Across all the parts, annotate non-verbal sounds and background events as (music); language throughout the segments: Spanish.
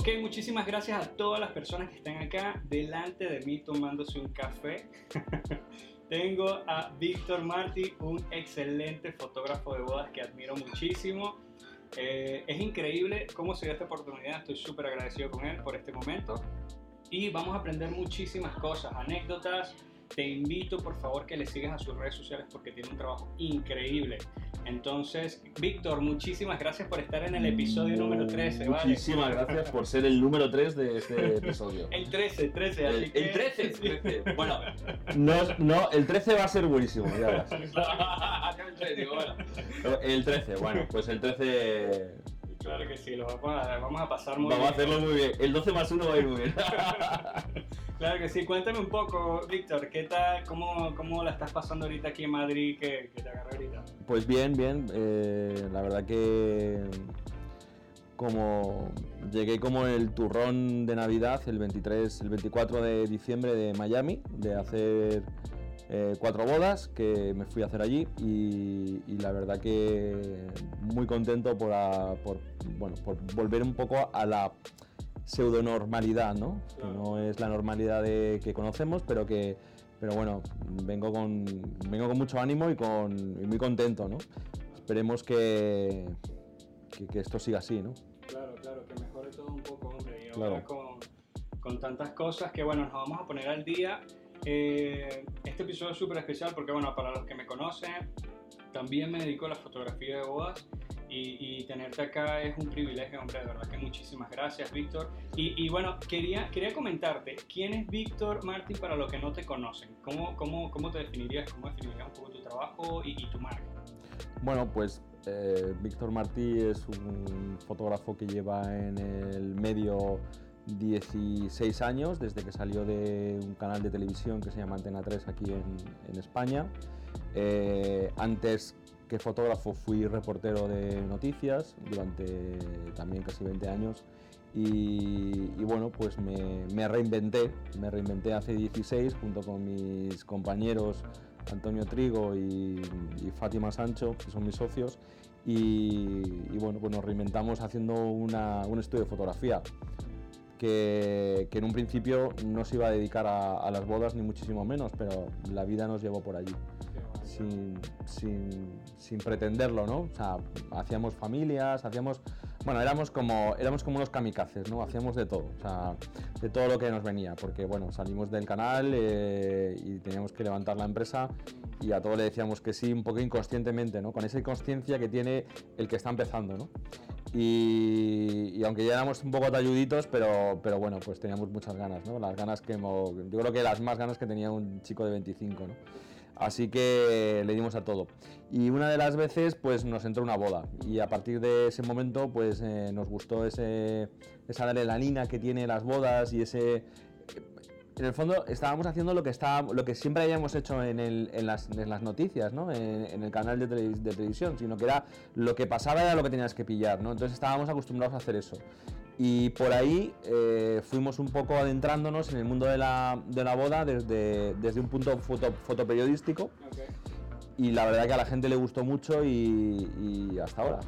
Ok, muchísimas gracias a todas las personas que están acá delante de mí tomándose un café. (laughs) Tengo a Víctor Martí, un excelente fotógrafo de bodas que admiro muchísimo. Eh, es increíble cómo se dio esta oportunidad, estoy súper agradecido con él por este momento. Y vamos a aprender muchísimas cosas, anécdotas, te invito por favor que le sigas a sus redes sociales porque tiene un trabajo increíble. Entonces, Víctor, muchísimas gracias por estar en el episodio número 13. Muchísimas gracias por ser el número 3 de este (laughs) episodio. el 13, 13, así el, el 13, Bueno, (laughs) no, no, el 13 va a ser buenísimo, ya verás. (laughs) el 13, bueno, pues el 13 Claro que sí, lo vamos a, vamos a pasar muy bien. Vamos a hacerlo muy bien. El 12 más 1 va a ir muy bien. Claro que sí. Cuéntame un poco, Víctor, ¿qué tal, cómo, cómo la estás pasando ahorita aquí en Madrid que, te agarré ahorita? Pues bien, bien. Eh, la verdad que como llegué como el turrón de Navidad el 23, el 24 de diciembre de Miami, de hacer eh, cuatro bodas que me fui a hacer allí y, la verdad que muy contento por, bueno, por volver un poco a la pseudonormalidad, ¿no? Que no es la normalidad de, que conocemos, pero que pero bueno, vengo con, vengo con mucho ánimo y, con, muy contento, ¿no? Esperemos que, que, esto siga así, ¿no? Claro, claro, que mejore todo un poco, hombre. Y ahora con, con tantas cosas que, bueno, nos vamos a poner al día. Eh, este episodio es súper especial porque, bueno, para los que me conocen, también me dedico a la fotografía de bodas y, tenerte acá es un privilegio, hombre, de verdad que muchísimas gracias, Víctor. Y, bueno, quería, quería comentarte, ¿quién es Víctor Martín para los que no te conocen? ¿Cómo, cómo, cómo te definirías, cómo definirías un poco tu trabajo y, tu marca? Bueno, pues eh, Víctor Martí es un fotógrafo que lleva en el medio 16 años desde que salió de un canal de televisión que se llama Antena 3 aquí en, España. Eh, antes que fotógrafo fui reportero de noticias durante también casi 20 años y, bueno, pues me, reinventé, me reinventé hace 16 junto con mis compañeros Antonio Trigo y, Fátima Sancho, que son mis socios, y, bueno, pues nos reinventamos haciendo un estudio de fotografía que, en un principio no se iba a dedicar a, las bodas ni muchísimo menos, pero la vida nos llevó por allí. Sin, sin, pretenderlo, ¿no? O sea, hacíamos familias, hacíamos... Bueno, éramos como, éramos como unos kamikazes, ¿no? Hacíamos de todo, o sea, de todo lo que nos venía, porque, bueno, salimos del canal eh, y teníamos que levantar la empresa y a todo le decíamos que sí, un poco inconscientemente, ¿no? Con esa inconsciencia que tiene el que está empezando, ¿no? Y, aunque ya éramos un poco talluditos, pero, pero bueno, pues teníamos muchas ganas, ¿no? Las ganas que, yo creo que las más ganas que tenía un chico de 25, ¿no? Así que le dimos a todo. Y una de las veces, pues nos entró una boda. Y a partir de ese momento, pues eh, nos gustó ese, esa adrenalina que tiene las bodas y ese, en el fondo estábamos haciendo lo que, está, lo que siempre habíamos hecho en, las, noticias, ¿no? en, el canal de, televisión, sino que era lo que pasaba era lo que tenías que pillar. ¿no? Entonces estábamos acostumbrados a hacer eso. Y por ahí eh, fuimos un poco adentrándonos en el mundo de la, boda desde, desde un punto foto, fotoperiodístico y la verdad que a la gente le gustó mucho y, hasta ahora.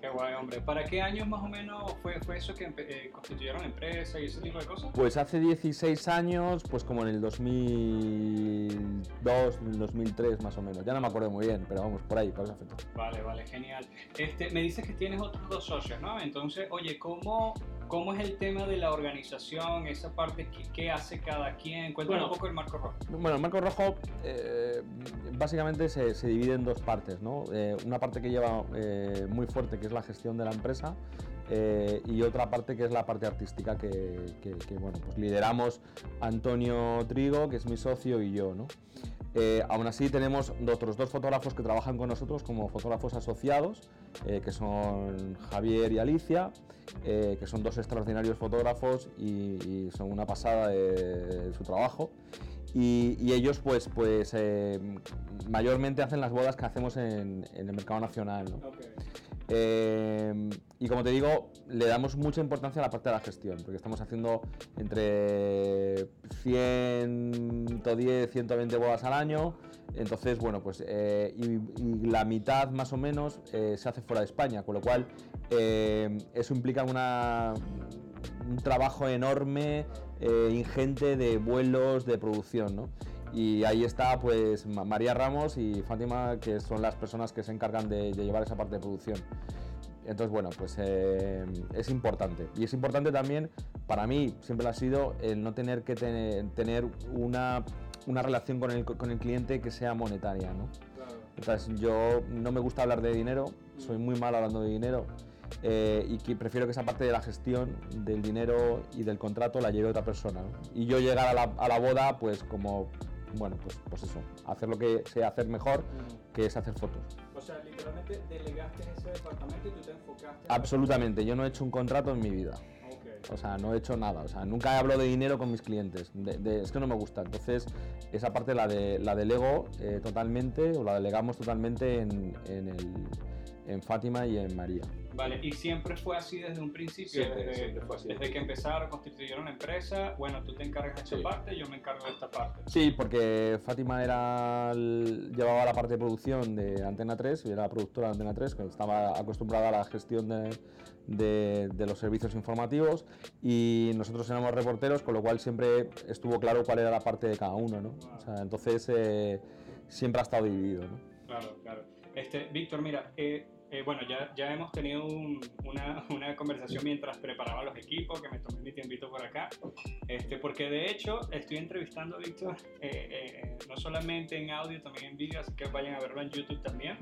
Qué guay, hombre. ¿Para qué años más o menos fue, fue eso que eh, constituyeron empresa y ese tipo de cosas? Pues hace 16 años, pues como en el 2002, 2003 más o menos. Ya no me acuerdo muy bien, pero vamos, por ahí, por esa fecha. Vale, vale, genial. Este, me dices que tienes otros dos socios, ¿no? Entonces, oye, ¿cómo, cómo es el tema de la organización, esa parte, qué, hace cada quien? Cuéntame un poco el marco rojo. Bueno, el marco rojo eh, básicamente se se divide en dos partes. ¿no? Eh, una parte que lleva eh, muy fuerte, que es la gestión de la empresa, eh, y otra parte que es la parte artística que, bueno, pues lideramos Antonio Trigo, que es mi socio, y yo. ¿no? aún así tenemos otros dos fotógrafos que trabajan con nosotros como fotógrafos asociados, que son Javier y Alicia, que son dos extraordinarios fotógrafos y, son una pasada de su trabajo. Y, ellos pues, pues eh, mayormente hacen las bodas que hacemos en, el mercado nacional. Eh, y como te digo, le damos mucha importancia a la parte de la gestión, porque estamos haciendo entre 110, 120 bodas al año. Entonces, bueno, pues eh, y, la mitad más o menos se hace fuera de España, con lo cual eso implica un trabajo enorme, eh, ingente de vuelos, de producción, ¿no? Y ahí está pues María Ramos y Fátima, que son las personas que se encargan de, llevar esa parte de producción. Entonces, bueno, pues eh, es importante. Y es importante también, para mí, siempre lo ha sido el no tener que tener una, una relación con el, con el, cliente que sea monetaria, ¿no? Entonces, yo no me gusta hablar de dinero, soy muy mal hablando de dinero. Eh, y que prefiero que esa parte de la gestión del dinero y del contrato la lleve otra persona. Y yo llegar a la, a la boda, pues como bueno, pues, pues eso, hacer lo que sé hacer mejor, mm. que es hacer fotos. O sea, literalmente delegaste ese departamento y tú te enfocaste. Absolutamente, yo no he hecho un contrato en mi vida. O sea, no he hecho nada. O sea, nunca hablo de dinero con mis clientes. es que no me gusta. Entonces, esa parte la, de, la delego eh, totalmente o la delegamos totalmente en, en, el, en Fátima y en María. Vale, y siempre fue así desde un principio, desde, que empezaron, constituyeron la empresa, bueno, tú te encargas de esta parte, yo me encargo de esta parte. Sí, porque Fátima era llevaba la parte de producción de Antena 3, y era la productora de Antena 3, que estaba acostumbrada a la gestión de, de, los servicios informativos y nosotros éramos reporteros, con lo cual siempre estuvo claro cuál era la parte de cada uno, ¿no? O sea, entonces eh, siempre ha estado dividido, ¿no? Claro, claro. Este, Víctor, mira, eh, eh, bueno, ya, ya hemos tenido una, (laughs) una, conversación mientras preparaba los equipos, que me tomé mi tiempito por acá, este, porque de hecho estoy entrevistando a Víctor eh, eh, no solamente en audio, también en vídeo, así que vayan a verlo en YouTube también,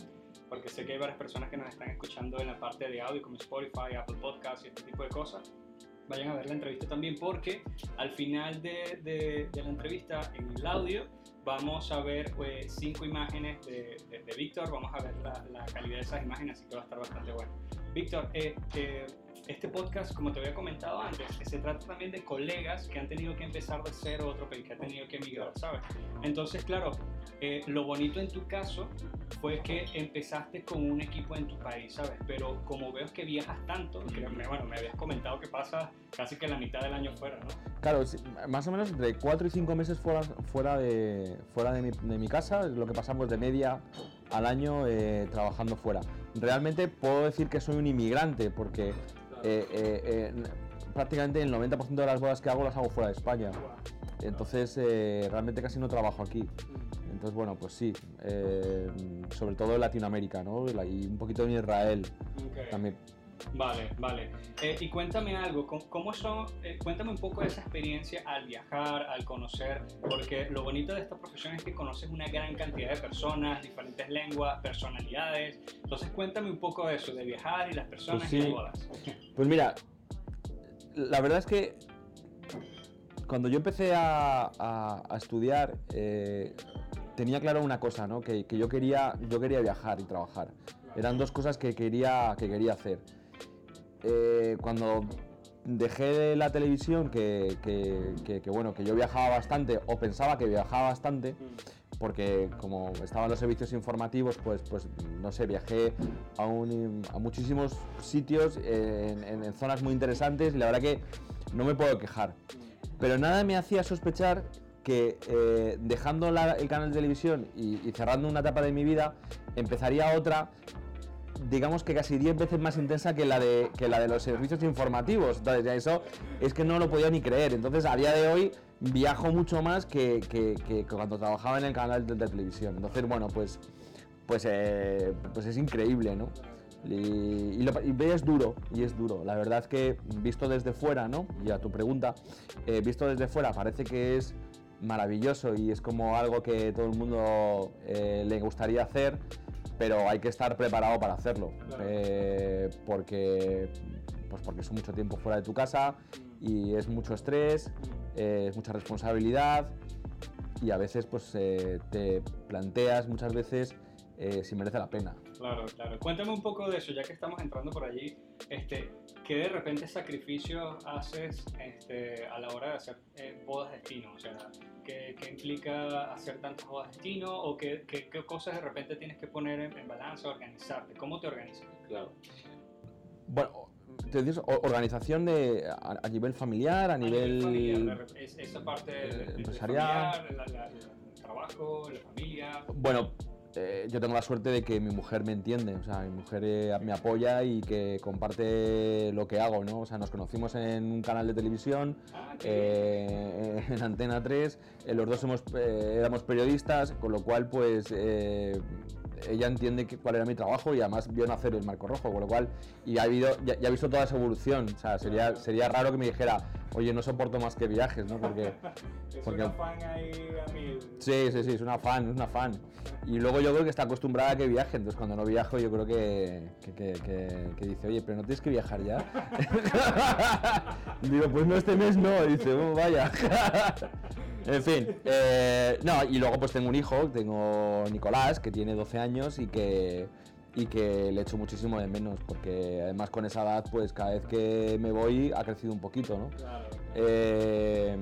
porque sé que hay varias personas que nos están escuchando en la parte de audio, como Spotify, Apple Podcasts y este tipo de cosas. Vayan a ver la entrevista también porque al final de, de, de la entrevista en el audio vamos a ver pues, cinco imágenes de, de, Víctor, vamos a ver la, la, calidad de esas imágenes, así que va a estar bastante bueno. Víctor, eh, eh, este podcast, como te había comentado antes, se trata también de colegas que han tenido que empezar de cero otro país, que han tenido que emigrar, ¿sabes? Entonces, claro, eh, lo bonito en tu caso fue que empezaste con un equipo en tu país, ¿sabes? Pero como veo que viajas tanto, bueno, me habías comentado que pasas casi que la mitad del año fuera, ¿no? Claro, más o menos entre cuatro y cinco meses fuera, fuera, de, fuera de, mi, de mi casa, lo que pasamos de media al año eh, trabajando fuera. Realmente puedo decir que soy un inmigrante porque eh, eh, prácticamente el 90% de las bodas que hago las hago fuera de España. Entonces realmente casi no trabajo aquí. Entonces bueno, pues sí, sobre todo en Latinoamérica, ¿no? Y un poquito en Israel también. Vale, vale. Eh, y cuéntame algo, ¿cómo son, eh, cuéntame un poco de esa experiencia al viajar, al conocer, porque lo bonito de esta profesión es que conoces una gran cantidad de personas, diferentes lenguas, personalidades. Entonces cuéntame un poco de eso, de viajar y las personas pues bodas. Pues mira, la verdad es que cuando yo empecé a, estudiar, eh, tenía claro una cosa, ¿no? Que, que, yo, quería, yo quería viajar y trabajar. Eran dos cosas que quería, que quería hacer. Eh, cuando dejé la televisión, que, bueno, que yo viajaba bastante o pensaba que viajaba bastante, porque como estaban los servicios informativos, pues, pues no sé, viajé a, a muchísimos sitios en, zonas muy interesantes y la verdad que no me puedo quejar. Pero nada me hacía sospechar que eh, dejando el canal de televisión y, y cerrando una etapa de mi vida, empezaría otra digamos que casi 10 veces más intensa que la de, que la de los servicios informativos. Entonces, eso es que no lo podía ni creer. Entonces, a día de hoy viajo mucho más que, cuando trabajaba en el canal de, televisión. Entonces, bueno, pues, pues, eh, pues es increíble, ¿no? Y, y, es duro, y es duro. La verdad es que visto desde fuera, ¿no? Y a tu pregunta, eh, visto desde fuera parece que es maravilloso y es como algo que todo el mundo eh, le gustaría hacer pero hay que estar preparado para hacerlo, eh, porque, pues porque es mucho tiempo fuera de tu casa y es mucho estrés, eh, es mucha responsabilidad y a veces pues eh, te planteas muchas veces si merece la pena. Claro, claro. Cuéntame un poco de eso, ya que estamos entrando por allí, este, ¿qué de repente sacrificios haces este, a la hora de hacer bodas de destino? O sea, ¿Qué, implica hacer tantas bodas de destino o qué, qué, cosas de repente tienes que poner en, en balanza, organizarte? ¿Cómo te organizas? Claro. Bueno, te dices organización de, a, nivel familiar, a, nivel, familiar, esa parte empresarial, el trabajo, la familia. Bueno, eh, yo tengo la suerte de que mi mujer me entiende, o sea, mi mujer eh, me apoya y que comparte lo que hago, ¿no? O sea, nos conocimos en un canal de televisión, Ah, eh, en Antena 3, eh, los dos somos, éramos periodistas, con lo cual, pues, ella entiende que- cuál era mi trabajo y además vio nacer el Marco Rojo, con lo cual, y ha, habido, ya, ya ha visto toda esa evolución, o sea, sería, sería raro que me dijera, oye, no soporto más que viajes, ¿no? Porque... (laughs) Es porque- una fan ahí a mí. Sí, sí, sí, es una fan, es una fan. Y luego yo creo que está acostumbrada a que viaje, entonces cuando no viajo yo creo que, que, que- dice, oye, pero no tienes que viajar ya. (laughs) (laughs) Digo, pues no este mes no, dice, "Oh, vaya. En fin, eh, no, y luego pues tengo un hijo, tengo Nicolás, que tiene 12 años y que, y que le echo muchísimo de menos, porque además con esa edad pues cada vez que me voy ha crecido un poquito, ¿no? Claro. Eh,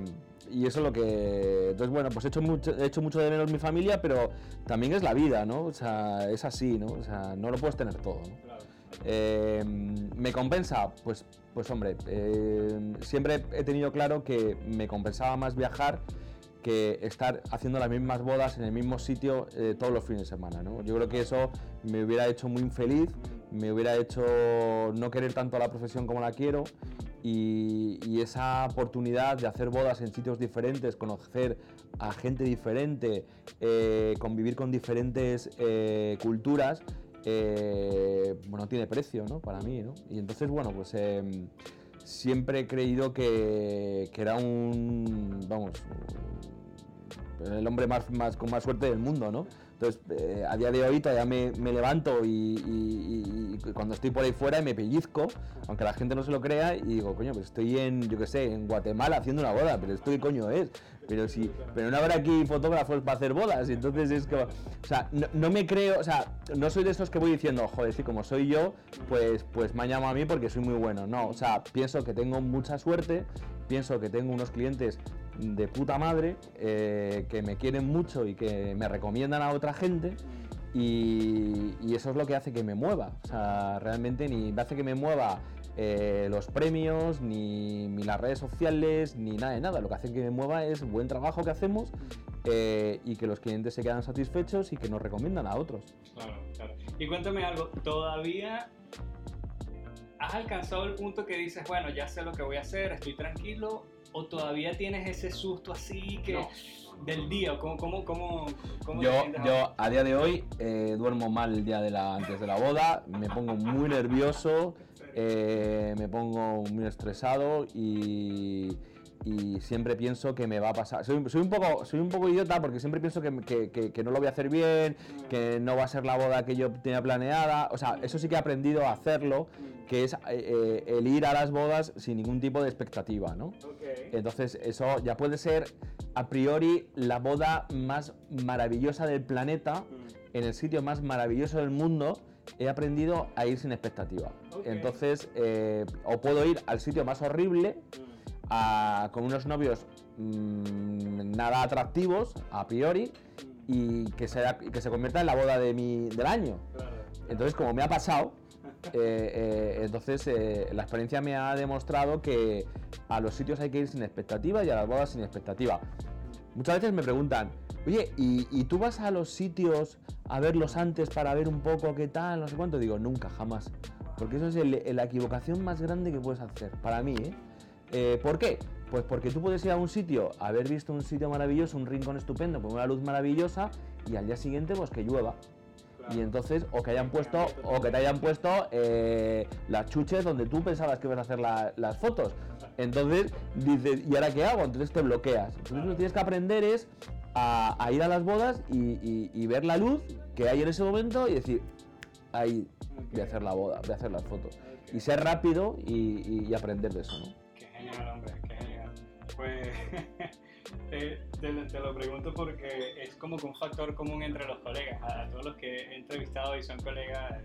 y eso es lo que. Entonces, bueno, pues he hecho, mucho, he hecho mucho de menos mi familia, pero también es la vida, ¿no? O sea, es así, ¿no? O sea, no lo puedes tener todo, ¿no? claro. Eh, ¿Me compensa? Pues, pues hombre, eh, siempre he tenido claro que me compensaba más viajar que estar haciendo las mismas bodas en el mismo sitio eh, todos los fines de semana. ¿no? Yo creo que eso me hubiera hecho muy infeliz, me hubiera hecho no querer tanto a la profesión como la quiero y, y esa oportunidad de hacer bodas en sitios diferentes, conocer a gente diferente, eh, convivir con diferentes eh, culturas, eh, bueno, tiene precio, ¿no? Para mí, ¿no? Y entonces, bueno, pues em, siempre he creído que, que era un, vamos, el hombre más, con más suerte del mundo, ¿no? Entonces, eh, a día de hoy todavía me, levanto y, y- y cuando estoy por ahí fuera me pellizco, aunque la gente no se lo crea, y digo, coño, pues estoy en, yo qué sé, en Guatemala haciendo una boda, pero esto qué coño es. Pero sí, pero no habrá aquí fotógrafos para hacer bodas, y entonces es como, o sea, no, no me creo, o sea, no soy de esos que voy diciendo, joder, sí, como soy yo, pues, pues me han llamado a mí porque soy muy bueno. No, o sea, pienso que tengo mucha suerte, pienso que tengo unos clientes de puta madre, eh, que me quieren mucho y que me recomiendan a otra gente. Y, eso es lo que hace que me mueva. O sea, realmente ni me hace que me mueva eh, los premios, ni, ni las redes sociales, ni nada de nada. Lo que hace que me mueva es buen trabajo que hacemos eh, y que los clientes se quedan satisfechos y que nos recomiendan a otros. Claro, claro. Y cuéntame algo, ¿todavía has alcanzado el punto que dices, bueno, ya sé lo que voy a hacer, estoy tranquilo? ¿O todavía tienes ese susto así que No. del día? ¿Cómo, cómo, cómo, cómo te Yo, ahora? yo a día de hoy eh, duermo mal el día de la, antes de la boda, me pongo muy nervioso, eh, me pongo muy estresado y, y siempre pienso que me va a pasar. Soy, soy un, poco, soy un poco idiota porque siempre pienso que, que- que- que no lo voy a hacer bien, que no va a ser la boda que yo tenía planeada. O sea, eso sí que he aprendido a hacerlo, que es eh, eh, el ir a las bodas sin ningún tipo de expectativa, ¿no? Entonces eso ya puede ser a priori la boda más maravillosa del planeta, Mm. en el sitio más maravilloso del mundo. He aprendido a ir sin expectativa. Entonces, eh, o puedo ir al sitio más horrible, Mm. a- con unos novios mm, nada atractivos, a priori, y que, sea, y que se convierta en la boda de mi, del año. Claro. Entonces, como me ha pasado, eh, eh, entonces eh, la experiencia me ha demostrado que a los sitios hay que ir sin expectativa y a las bodas sin expectativa. Muchas veces me preguntan, oye, ¿y, tú vas a los sitios a verlos antes para ver un poco qué tal, no sé cuánto? Digo, nunca, jamás. Porque eso es el- la equivocación más grande que puedes hacer, para mí, ¿Por qué? Pues porque tú puedes ir a un sitio, haber visto un sitio maravilloso, un rincón estupendo, con una luz maravillosa, y al día siguiente pues que llueva. Y entonces, o que hayan puesto, o que te hayan puesto eh, las chuches donde tú pensabas que ibas a hacer la- las fotos. Entonces dices, ¿y ahora qué hago? Entonces te bloqueas. Entonces lo que tienes que aprender es a, ir a las bodas y, ver la luz que hay en ese momento y decir, ahí voy a hacer la boda, voy a hacer las fotos. Y ser rápido y aprender de eso, ¿no? Qué genial, hombre, qué genial. Pues (laughs) te, te lo- te lo pregunto porque es como que un factor común entre los colegas. A, todos los que he entrevistado y son colegas, eh,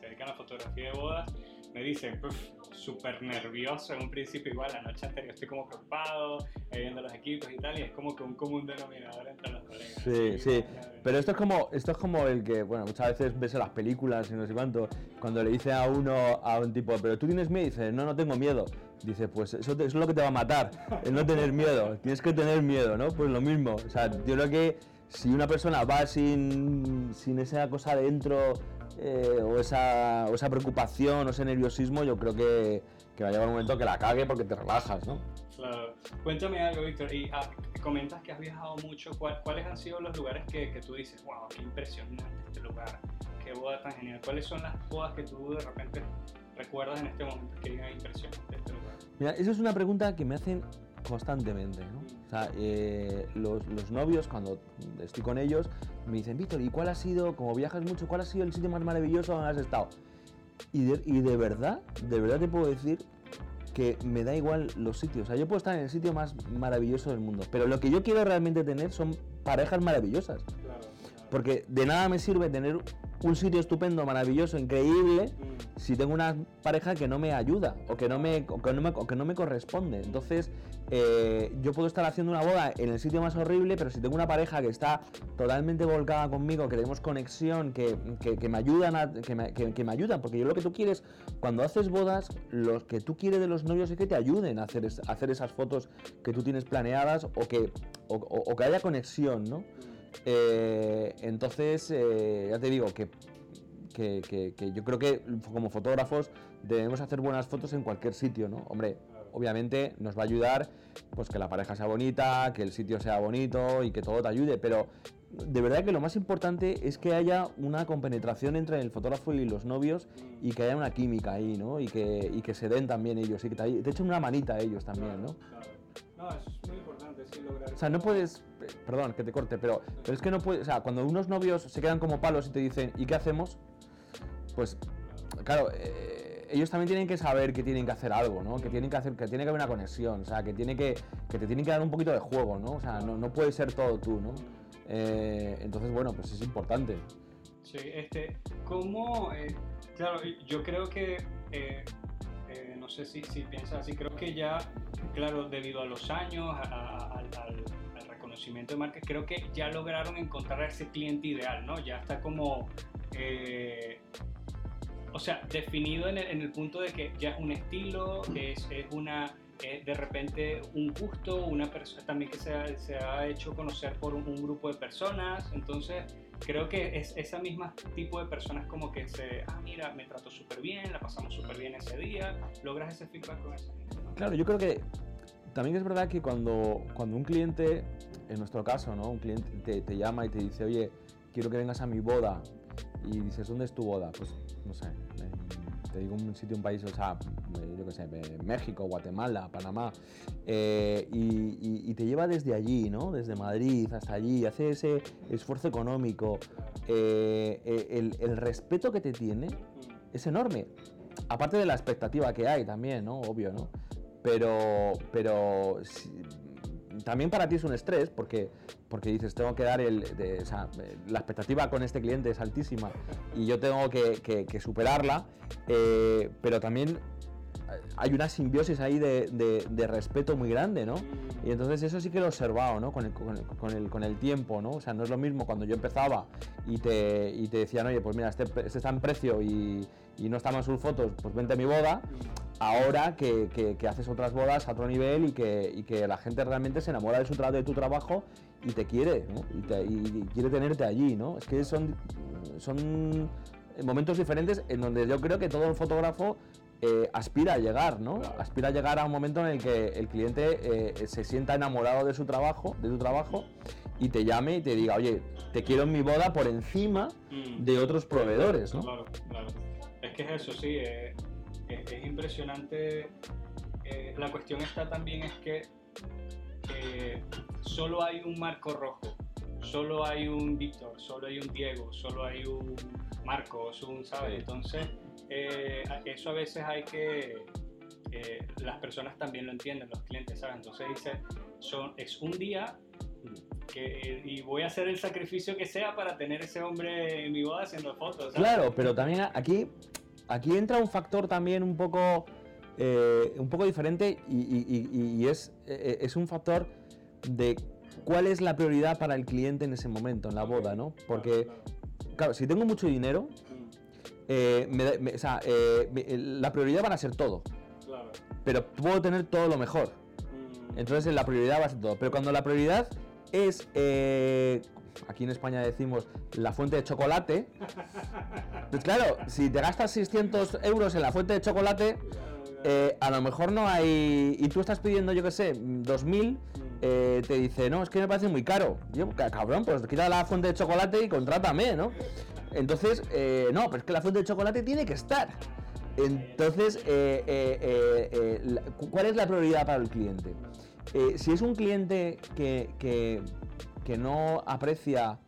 se dedican a fotografía de bodas, me dicen, "Puf, súper nervioso en un principio, igual la noche anterior estoy como preocupado, eh, viendo los equipos y tal, y es como que un común denominador entre los colegas. Sí, sí. Pero esto es como, esto es como el que, bueno, muchas veces ves en las películas y no sé cuánto, cuando le dice a uno, a un tipo, pero tú tienes miedo, y dice, no, no tengo miedo. Dice, pues eso, es lo que te va a matar, el no tener miedo. Tienes que tener miedo, ¿no? Pues lo mismo. O sea, yo creo que si una persona va sin, sin esa cosa dentro eh, o, esa, o, esa, preocupación o ese nerviosismo, yo creo que, que, va a llegar un momento que la cague porque te relajas, ¿no? Claro. Cuéntame algo, Víctor. Y ah, comentas que has viajado mucho. ¿Cuáles han sido los lugares que, que, tú dices, wow, qué impresionante este lugar, qué boda tan genial? ¿Cuáles son las bodas que tú de repente recuerdas en este momento que digan impresionante este lugar? Mira, esa es una pregunta que me hacen constantemente. O sea, eh, los, los, novios, cuando estoy con ellos, me dicen, Víctor, ¿y cuál ha sido, como viajas mucho, cuál ha sido el sitio más maravilloso donde has estado? Y de, y de verdad, de verdad te puedo decir que me da igual los sitios. O sea, yo puedo estar en el sitio más maravilloso del mundo, pero lo que yo quiero realmente tener son parejas maravillosas. Porque de nada me sirve tener un sitio estupendo, maravilloso, increíble, mm. si tengo una pareja que no me ayuda o que no me, o que no me, o que no me corresponde. Entonces, eh, yo puedo estar haciendo una boda en el sitio más horrible, pero si tengo una pareja que está totalmente volcada conmigo, que tenemos conexión, que, que, me ayudan, a, que, me, que, me ayudan, porque yo lo que tú quieres, cuando haces bodas, lo que tú quieres de los novios es que te ayuden a hacer, hacer esas fotos que tú tienes planeadas o que, o, o que haya conexión, ¿no? Eh, entonces, eh, ya te digo que, que, yo creo que como fotógrafos debemos hacer buenas fotos en cualquier sitio, ¿no? Hombre, obviamente nos va a ayudar pues que la pareja sea bonita, que el sitio sea bonito y que todo te ayude, pero de verdad que lo más importante es que haya una compenetración entre el fotógrafo y los novios y que haya una química ahí, ¿no? Y que, y que se den también ellos y que te, echen una manita a ellos también, ¿no? No, es muy importante, sí, lograr. O sea, no puedes. Perdón, que te corte, pero, pero es que no puedes. O sea, cuando unos novios se quedan como palos y te dicen, ¿y qué hacemos? Pues, claro, eh, ellos también tienen que saber que tienen que hacer algo, ¿no? Que tienen que hacer, que tiene que haber una conexión, o sea, que tiene que, que te tienen que dar un poquito de juego, ¿no? O sea, no, no puede ser todo tú, ¿no? Eh, entonces, bueno, pues es importante. Sí, este, ¿cómo? Eh, claro, yo creo que no sé si, si piensas así, creo que ya, claro, debido a los años, al, reconocimiento de marca, creo que ya lograron encontrar a ese cliente ideal, ¿no? Ya está como, eh, o sea, definido en el, punto de que ya es un estilo, es, es una de repente un gusto, una persona también que se ha, se ha, hecho conocer por un, grupo de personas, entonces creo que es esa misma tipo de personas como que se, ah, mira, me trató súper bien, la pasamos súper bien ese día, logras ese feedback con esa gente. Claro, yo creo que también es verdad que cuando, cuando un cliente, en nuestro caso, ¿no? un cliente te, llama y te dice, oye, quiero que vengas a mi boda, y dices, ¿dónde es tu boda? Pues, no sé, te digo un sitio, un país, o sea, eh, yo qué sé, México, Guatemala, Panamá, eh, y, te lleva desde allí, ¿no? Desde Madrid hasta allí, hace ese esfuerzo económico, eh, el, el, respeto que te tiene es enorme. Aparte de la expectativa que hay también, ¿no? Obvio, ¿no? Pero, pero también para ti es un estrés porque, porque dices, tengo que dar el... o sea, la expectativa con este cliente es altísima y yo tengo que, superarla, eh, pero también hay una simbiosis ahí de, de, respeto muy grande, ¿no? Y entonces eso sí que lo he observado, ¿no? Con el, con, el, con, el, tiempo, ¿no? O sea, no es lo mismo cuando yo empezaba y te, y te decían, oye, pues mira, este, este está en precio y, y no estamos sus fotos, pues vente a mi boda. Ahora que, que, haces otras bodas a otro nivel y que, y que, la gente realmente se enamora de, su de tu trabajo y te quiere, ¿no? y, te, y, quiere tenerte allí, ¿no? Es que son, son momentos diferentes en donde yo creo que todo el fotógrafo eh, aspira a llegar, ¿no? Aspira a llegar a un momento en el que el cliente eh, se sienta enamorado de su trabajo, de tu trabajo, y te llame y te diga, oye, te quiero en mi boda por encima mm. de otros proveedores, ¿no? Claro, claro. Es que es eso, sí, eh, es, impresionante. Eh, la cuestión está también es que solo hay un marco rojo, solo hay un Víctor, solo hay un Diego, solo hay un Marcos, un, ¿sabes? Entonces, eh, eso a veces hay que, las personas también lo entienden, los clientes, ¿sabes? Entonces dice, son, es un día que, y voy a hacer el sacrificio que sea para tener ese hombre en mi boda haciendo fotos. Claro, pero también aquí, aquí entra un factor también un poco, eh, un poco diferente y, es, eh, es un factor de cuál es la prioridad para el cliente en ese momento, en la boda, ¿no? Porque, claro, si tengo mucho dinero, eh, la prioridad van a ser todo. Pero puedo tener todo lo mejor. Mm. Entonces la prioridad va a ser todo. Pero cuando la prioridad es, eh, aquí en España decimos la fuente de chocolate. Pues claro, si te gastas 600 euros en la fuente de chocolate, eh, a lo mejor no hay. Y tú estás pidiendo, yo qué sé, 2000, eh, te dice, no, es que me parece muy caro. Yo, "Ca- cabrón, pues quita la fuente de chocolate y contrátame, ¿no? Entonces, no, pero es que la fuente de chocolate tiene que estar. Entonces, ¿cuál es la prioridad para el cliente? Eh, si es un cliente que, que- no aprecia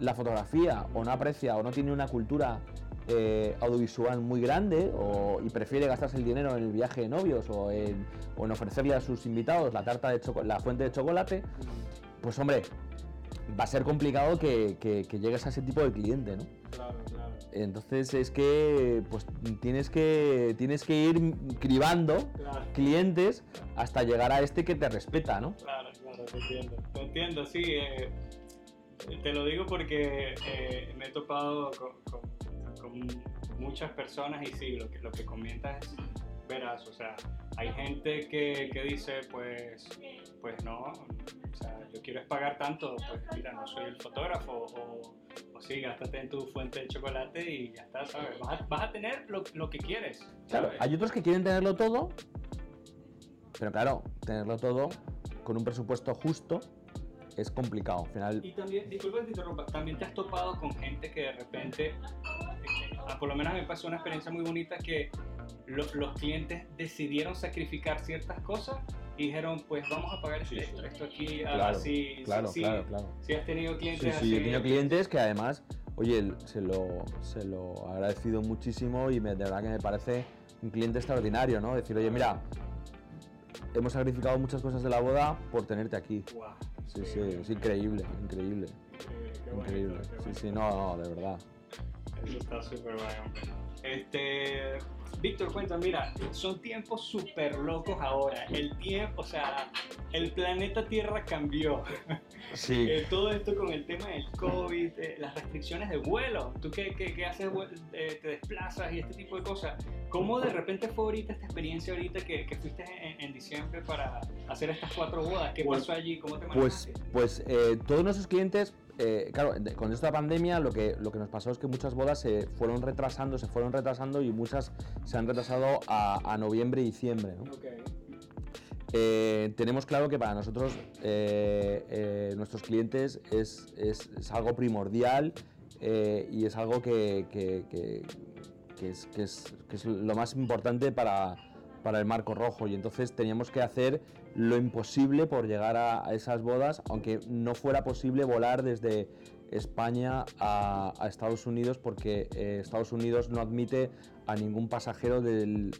la fotografía o no aprecia o no tiene una cultura eh, audiovisual muy grande o- y prefiere gastarse el dinero en el viaje de novios o en, o en ofrecerle a sus invitados la tarta de la fuente de chocolate, pues hombre, va a ser complicado que- que llegues a ese tipo de cliente, ¿no? Claro, claro. Entonces es que pues tienes que tienes que ir cribando Claro. clientes hasta llegar a este que te respeta, ¿no? Claro, claro, te entiendo. Te entiendo, sí. eh, te lo digo porque eh, me he topado con, con- con muchas personas y sí, lo que, lo que comentas es veraz. O sea, hay gente que, que dice, pues, pues no, o sea, yo quiero es pagar tanto, pues mira, no soy el fotógrafo o, o sí, gástate en tu fuente de chocolate y ya está, ¿sabes? Vas a, vas a tener lo, lo que quieres. Claro, ¿sabes? hay otros que quieren tenerlo todo, pero claro, tenerlo todo con un presupuesto justo es complicado. Al final, Y también, disculpa que te interrumpa, también te has topado con gente que de repente, eh, ah, por lo menos me pasó una experiencia muy bonita que lo- los clientes decidieron sacrificar ciertas cosas y dijeron, pues vamos a pagar esto, Sí, sí. esto, aquí, ah, Claro, claro, si, claro, claro. si has tenido Sí, clientes sí, yo he así, tenido clientes que además, oye, se lo, se lo he agradecido muchísimo y me- de verdad que me parece un cliente extraordinario, ¿no? Decir, oye, mira, hemos sacrificado muchas cosas de la boda por tenerte aquí. Guau, Sí, sí, es increíble, increíble, bonito, increíble. Sí, sí, no, no, de verdad. Eso está súper bueno. Este, Víctor, cuenta, mira, son tiempos súper locos ahora. El tiempo, o sea, el planeta Tierra cambió. Sí. (laughs) Eh, todo esto con el tema del COVID, eh, las restricciones de vuelo. Tú que, que, que haces, eh, te desplazas y este tipo de cosas. ¿Cómo de repente fue ahorita esta experiencia ahorita que, que fuiste en, en diciembre para hacer estas cuatro bodas? ¿Qué Pues- pasó allí? ¿Cómo te Pues, manejaste? pues eh, todos nuestros clientes, eh, claro, con esta pandemia lo que, lo que nos pasó es que muchas bodas se fueron retrasando, se fueron retrasando y muchas se han retrasado a, a noviembre y diciembre. Eh, tenemos claro que para nosotros, eh, nuestros clientes, es, es- es algo primordial y es algo que, que- que- que es, que es- que es lo más importante para, para el marco rojo. Y entonces teníamos que hacer lo imposible por llegar a, a esas bodas, aunque no fuera posible volar desde España a, a Estados Unidos porque eh, Estados Unidos no admite a ningún pasajero del,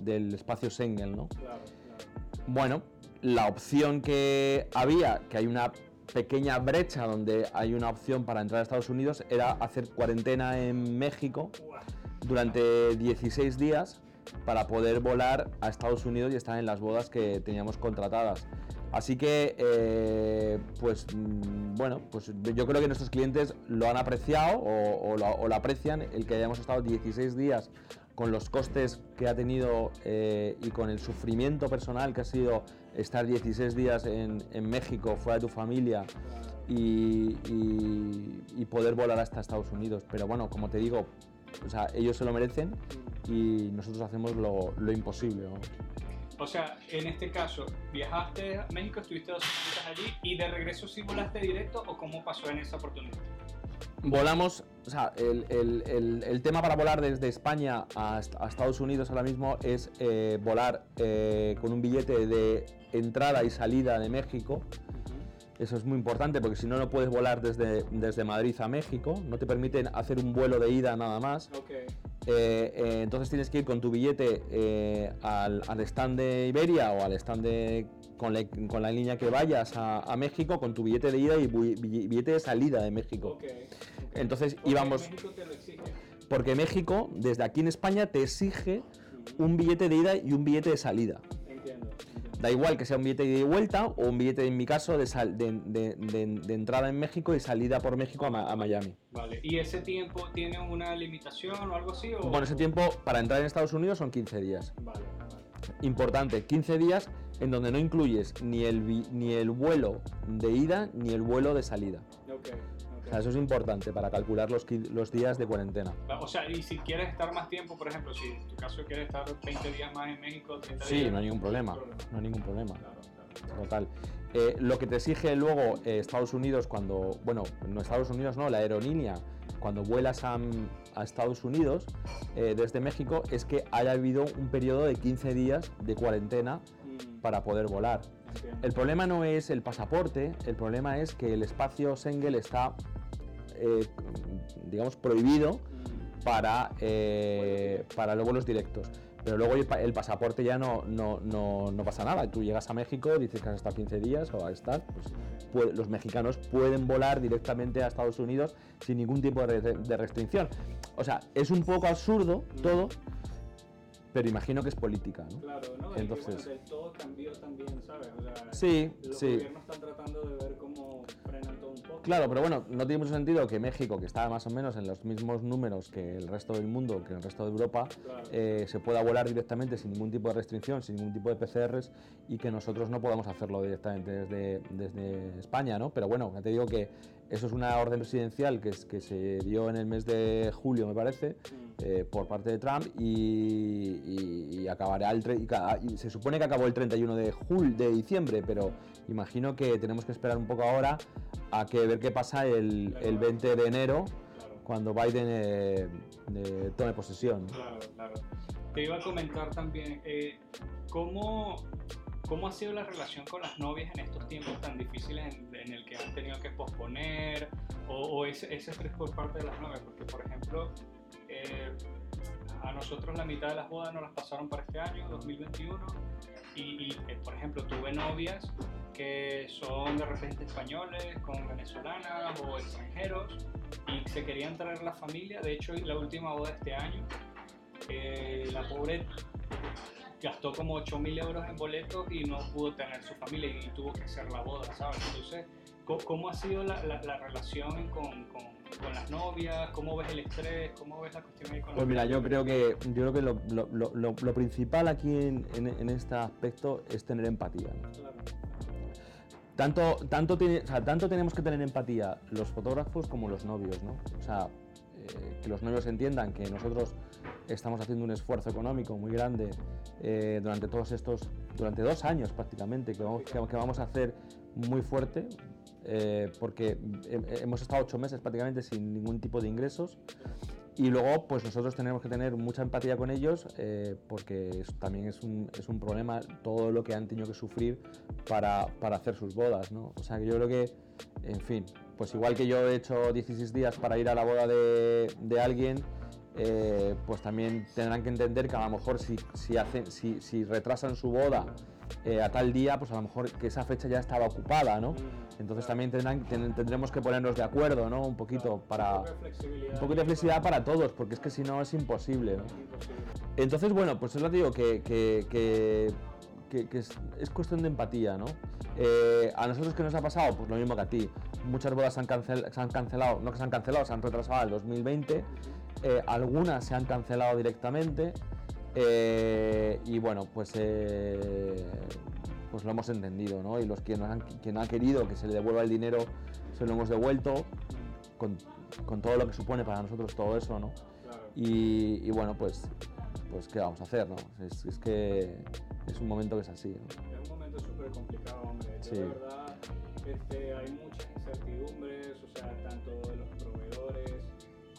del espacio Schengen, ¿no? Claro, claro. Bueno, la opción que había, que hay una pequeña brecha donde hay una opción para entrar a Estados Unidos, era hacer cuarentena en México durante 16 días para poder volar a Estados Unidos y estar en las bodas que teníamos contratadas. Así que, eh, pues mm, bueno, pues yo creo que nuestros clientes lo han apreciado o, lo, aprecian, el que hayamos estado 16 días con los costes que ha tenido eh, y con el sufrimiento personal que ha sido estar 16 días en, México fuera de tu familia y- y poder volar hasta Estados Unidos. Pero bueno, como te digo, o sea, ellos se lo merecen y nosotros hacemos lo, lo imposible. ¿no? O sea, en este caso, viajaste a México, estuviste dos semanas allí y de regreso sí volaste directo o cómo pasó en esa oportunidad? Volamos, o sea, el, el- el- el tema para volar desde España a, a Estados Unidos ahora mismo es eh, volar eh, con un billete de entrada y salida de México. Eso es muy importante porque si no, no puedes volar desde, desde Madrid a México. No te permiten hacer un vuelo de ida nada más. Eh, eh, entonces tienes que ir con tu billete eh, al, al stand de Iberia o al stand de, con, la, con la línea que vayas a, a México con tu billete de ida y bu- billete de salida de México. Ok. ok. Entonces Porque íbamos, México te lo exige. porque México desde aquí en España te exige un billete de ida y un billete de salida. Entiendo. Da igual que sea un billete de ida y vuelta o un billete, en mi caso, de, sal- de, de- entrada en México y salida por México a, Miami. Vale. ¿Y ese tiempo tiene una limitación o algo así? O... Bueno, ese tiempo para entrar en Estados Unidos son 15 días. Vale, vale. Importante, 15 días en donde no incluyes ni el, ni el vuelo de ida ni el vuelo de salida. Ok, O sea, eso es importante para calcular los, los días de cuarentena. O sea, y si quieres estar más tiempo, por ejemplo, si en tu caso quieres estar 20 días más en México, 30 Sí, días, no hay ningún problema, problema. no hay ningún problema. Claro, claro. Total. Eh, lo que te exige luego eh, Estados Unidos cuando, bueno, no Estados Unidos no, la aerolínea, cuando vuelas a, a Estados Unidos eh, desde México es que haya habido un periodo de 15 días de cuarentena Mm, para poder volar. Entiendo. El problema no es el pasaporte, el problema es que el espacio Schengen está, eh, digamos, prohibido Mm, para, eh, para los vuelos directos. Pero luego el, pa- el pasaporte ya no, no, no, no pasa nada. Tú llegas a México, dices que has estado 15 días o a estar, pues pue- los mexicanos pueden volar directamente a Estados Unidos sin ningún tipo de, re- de restricción. O sea, es un poco absurdo todo, pero imagino que es política, ¿no? Claro, ¿no? Entonces- que, bueno, del todo cambió también, ¿sabes? O sea, Sí, los sí. gobiernos están tratando de ver cómo frenan todo un poco. Claro, pero bueno, no tiene mucho sentido que México, que está más o menos en los mismos números que el resto del mundo, que el resto de Europa, Claro. eh, se pueda volar directamente sin ningún tipo de restricción, sin ningún tipo de PCRs y que nosotros no podamos hacerlo directamente desde, desde España, ¿no? Pero bueno, ya te digo que eso es una orden presidencial que, es- que se dio en el mes de julio, me parece, Mm, eh, por parte de Trump y, y- y acabará el y se supone que acabó el 31 de jul de diciembre, pero imagino que tenemos que esperar un poco ahora a que ver qué pasa el, el 20 de enero cuando Biden eh, eh, tome posesión. Claro, claro. Te iba a comentar también, ¿cómo, ¿cómo ha sido la relación con las novias en estos tiempos tan difíciles en, en el que han tenido que posponer o, o ese, ese estrés por parte de las novias? Porque, por ejemplo, eh, a nosotros la mitad de las bodas nos las pasaron para este año, 2021, y, y, eh, por ejemplo, tuve novias que son de repente españoles con venezolanas o extranjeros y se querían traer la familia. De hecho, la última boda de este año, eh, la pobre gastó como 8 mil euros en boletos y no pudo tener su familia y tuvo que hacer la boda, ¿sabes? Entonces, ¿cómo, cómo ha sido la, la- la relación con, con- con las novias? ¿Cómo ves el estrés? ¿Cómo ves la cuestión con Pues mira, yo creo que, yo creo que lo, lo- lo- lo- lo principal aquí en, en- en este aspecto es tener empatía. ¿no? Claro. Tanto, tanto, tiene- o sea, tanto tenemos que tener empatía los fotógrafos como los novios, ¿no? O sea, que los novios entiendan que nosotros estamos haciendo un esfuerzo económico muy grande eh, durante todos estos, durante dos años prácticamente, que vamos, que, que vamos a hacer muy fuerte, eh, porque he- hemos estado ocho meses prácticamente sin ningún tipo de ingresos. Y luego, pues nosotros tenemos que tener mucha empatía con ellos eh, porque es- también es un, es un problema todo lo que han tenido que sufrir para, para hacer sus bodas, ¿no? O sea que yo creo que, en fin, pues igual que yo he hecho 16 días para ir a la boda de, de alguien, eh, pues también tendrán que entender que a lo mejor si, si, hacen, si, si retrasan su boda eh, a tal día, pues a lo mejor que esa fecha ya estaba ocupada, ¿no? Mm, Entonces también tendrán, ten- tendremos que ponernos de acuerdo, ¿no? Un poquito para... Un poco de flexibilidad. Para todos, porque es que si no es imposible, ¿no? Entonces, bueno, pues es lo que digo, que, que, que- que- que es, es cuestión de empatía, ¿no? Eh, a nosotros, ¿qué nos ha pasado? Pues lo mismo que a ti. Muchas bodas se han, cancel- se han cancelado, no que se han cancelado, se han retrasado al 2020. Eh, algunas se han cancelado directamente. eh, y bueno, pues, eh, pues lo hemos entendido, ¿no? Y los que no han, quien no ha querido que se le devuelva el dinero, se lo hemos devuelto, con, con todo lo que supone para nosotros todo eso, ¿no? Y, y bueno, pues, pues ¿qué vamos a hacer? No? Es, es que es un momento que es así. ¿no? Es un momento súper complicado, hombre. Yo, Sí. de verdad, este, hay muchas incertidumbres, o sea, tanto de los proveedores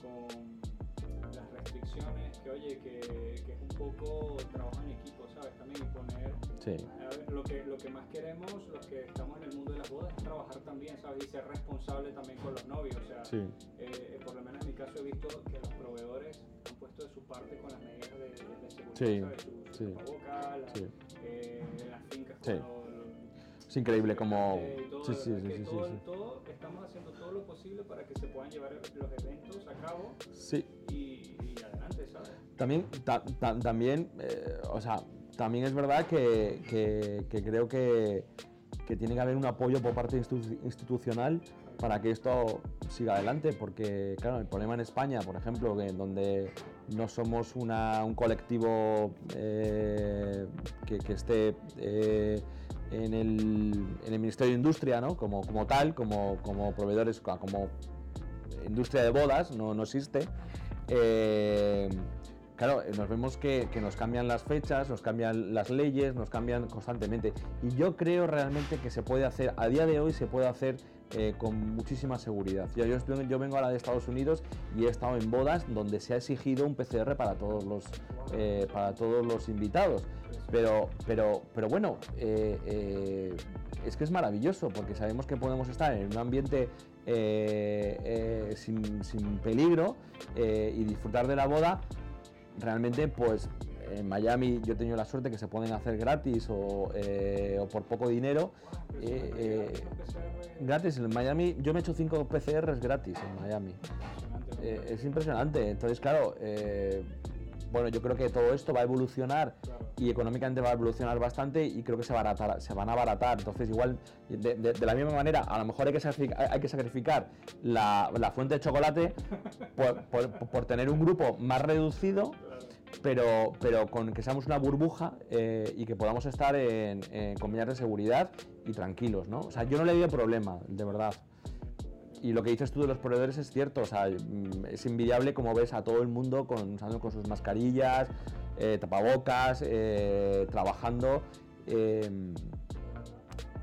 con las restricciones, que oye, que, que es un poco trabajo en equipo, ¿sabes? También y poner, Sí, lo que, lo que más queremos, los que estamos en el mundo de las bodas, es trabajar también, ¿sabes? Y ser responsable también con los novios, o sea, sí, eh, por lo menos en mi caso he visto que los proveedores han puesto de su parte con las medidas de, de- de seguridad, Sí, ¿sabes? Su, su sí. tapabocas, la- sí. eh, las fincas Sí. Es increíble como... todo, Sí, sí, sí, sí, todo, sí. todo- estamos haciendo todo lo posible para que se puedan llevar los eventos a cabo Sí, y, y adelante, ¿sabes? También, ta- ta- también, eh, o sea, también es verdad que, creo que, tiene que haber un apoyo por parte institu- institucional para que esto siga adelante, porque claro, el problema en España, por ejemplo, donde no somos un colectivo eh, que, esté eh, en el, Ministerio de Industria, ¿no? Como, tal, como, proveedores, como industria de bodas, no, no existe. Eh, claro, nos vemos que, nos cambian las fechas, nos cambian las leyes, nos cambian constantemente. Y yo creo realmente que se puede hacer, a día de hoy se puede hacer eh, con muchísima seguridad. Yo, yo, yo, vengo ahora de Estados Unidos y he estado en bodas donde se ha exigido un PCR para todos los, eh, para todos los invitados. Pero, pero, pero bueno, eh, eh es que es maravilloso porque sabemos que podemos estar en un ambiente eh, sin, sin, peligro y disfrutar de la boda realmente pues en Miami yo he tenido la suerte que se pueden hacer gratis o, eh, por poco dinero. Eh, eh, gratis en Miami, yo me he hecho 5 PCRs gratis en Miami. es impresionante. Entonces, claro, bueno, yo creo que todo esto va a evolucionar y económicamente va a evolucionar bastante y creo que se, baratar, se van a abaratar. Entonces, igual, de, de, de, la misma manera, a lo mejor hay que sacrificar, hay que sacrificar la, la fuente de chocolate (laughs) por, por, por tener un grupo más reducido pero, pero con que seamos una burbuja eh, y que podamos estar en, en de seguridad y tranquilos, ¿no? O sea, yo no le veo problema, de verdad. Y lo que dices tú de los proveedores es cierto, o sea, mm, es envidiable como ves a todo el mundo con, con sus mascarillas, eh, tapabocas, eh, trabajando eh,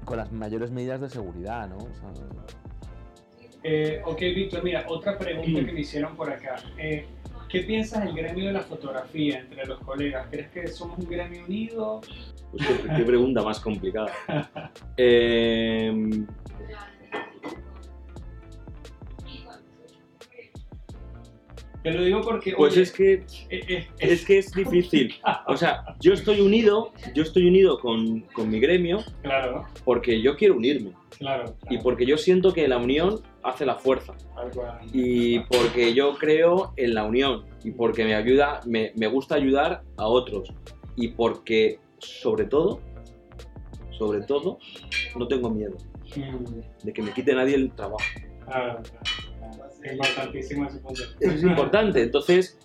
con las mayores medidas de seguridad, ¿no? O sea, eh, ok, Víctor, mira, otra pregunta que me hicieron por acá. Eh, ¿Qué piensas del gremio de la fotografía entre los colegas? ¿Crees que somos un gremio unido? Pues qué, qué pregunta más complicada. (laughs) eh, Te lo digo porque. Pues oye, es que eh, eh, es que es difícil. O sea, yo estoy unido, yo estoy unido con, con mi gremio Claro, porque yo quiero unirme claro. claro. y porque yo siento que la unión hace la fuerza y porque yo creo en la unión y porque me ayuda, me, me gusta ayudar a otros y porque sobre todo, sobre todo, no tengo miedo Mm, de que me quite nadie el trabajo. Es importantísimo ese punto. Eso es importante. Entonces,